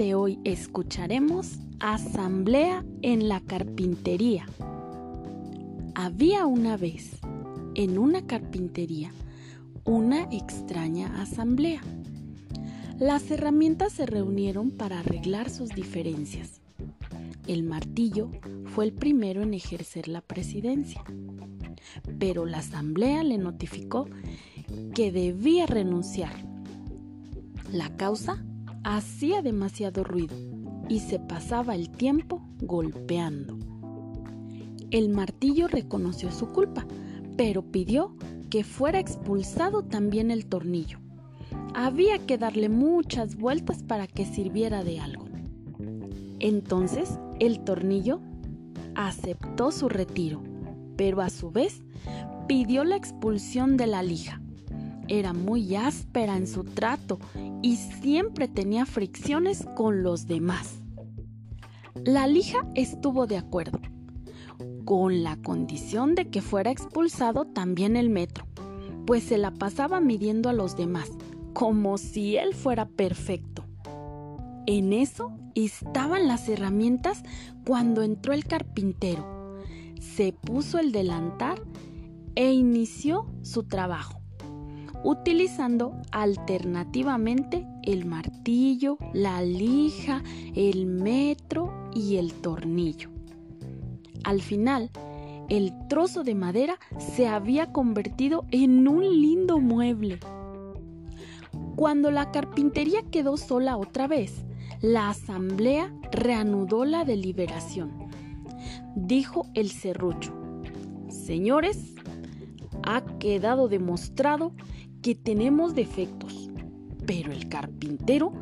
de hoy escucharemos Asamblea en la Carpintería. Había una vez, en una carpintería, una extraña asamblea. Las herramientas se reunieron para arreglar sus diferencias. El martillo fue el primero en ejercer la presidencia, pero la asamblea le notificó que debía renunciar. La causa hacía demasiado ruido y se pasaba el tiempo golpeando. El martillo reconoció su culpa, pero pidió que fuera expulsado también el tornillo. Había que darle muchas vueltas para que sirviera de algo. Entonces el tornillo aceptó su retiro, pero a su vez pidió la expulsión de la lija. Era muy áspera en su trato y siempre tenía fricciones con los demás. La lija estuvo de acuerdo, con la condición de que fuera expulsado también el metro, pues se la pasaba midiendo a los demás, como si él fuera perfecto. En eso estaban las herramientas cuando entró el carpintero. Se puso el delantal e inició su trabajo utilizando alternativamente el martillo, la lija, el metro y el tornillo. Al final, el trozo de madera se había convertido en un lindo mueble. Cuando la carpintería quedó sola otra vez, la asamblea reanudó la deliberación. Dijo el serrucho, Señores, ha quedado demostrado que tenemos defectos, pero el carpintero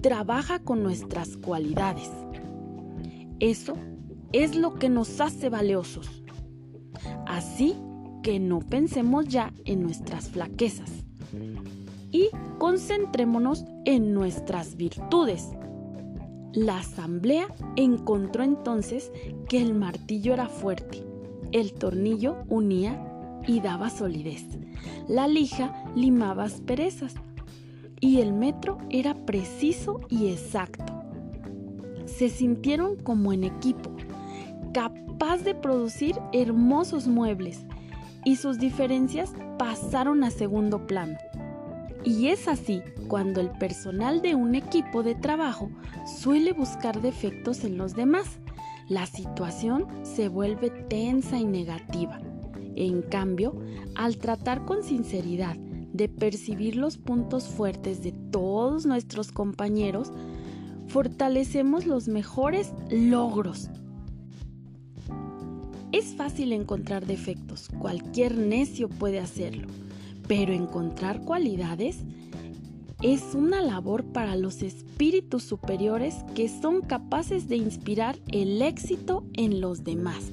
trabaja con nuestras cualidades. Eso es lo que nos hace valiosos. Así que no pensemos ya en nuestras flaquezas y concentrémonos en nuestras virtudes. La asamblea encontró entonces que el martillo era fuerte, el tornillo unía y daba solidez. La lija limaba asperezas y el metro era preciso y exacto. Se sintieron como en equipo, capaz de producir hermosos muebles y sus diferencias pasaron a segundo plano. Y es así cuando el personal de un equipo de trabajo suele buscar defectos en los demás. La situación se vuelve tensa y negativa. En cambio, al tratar con sinceridad de percibir los puntos fuertes de todos nuestros compañeros, fortalecemos los mejores logros. Es fácil encontrar defectos, cualquier necio puede hacerlo, pero encontrar cualidades es una labor para los espíritus superiores que son capaces de inspirar el éxito en los demás.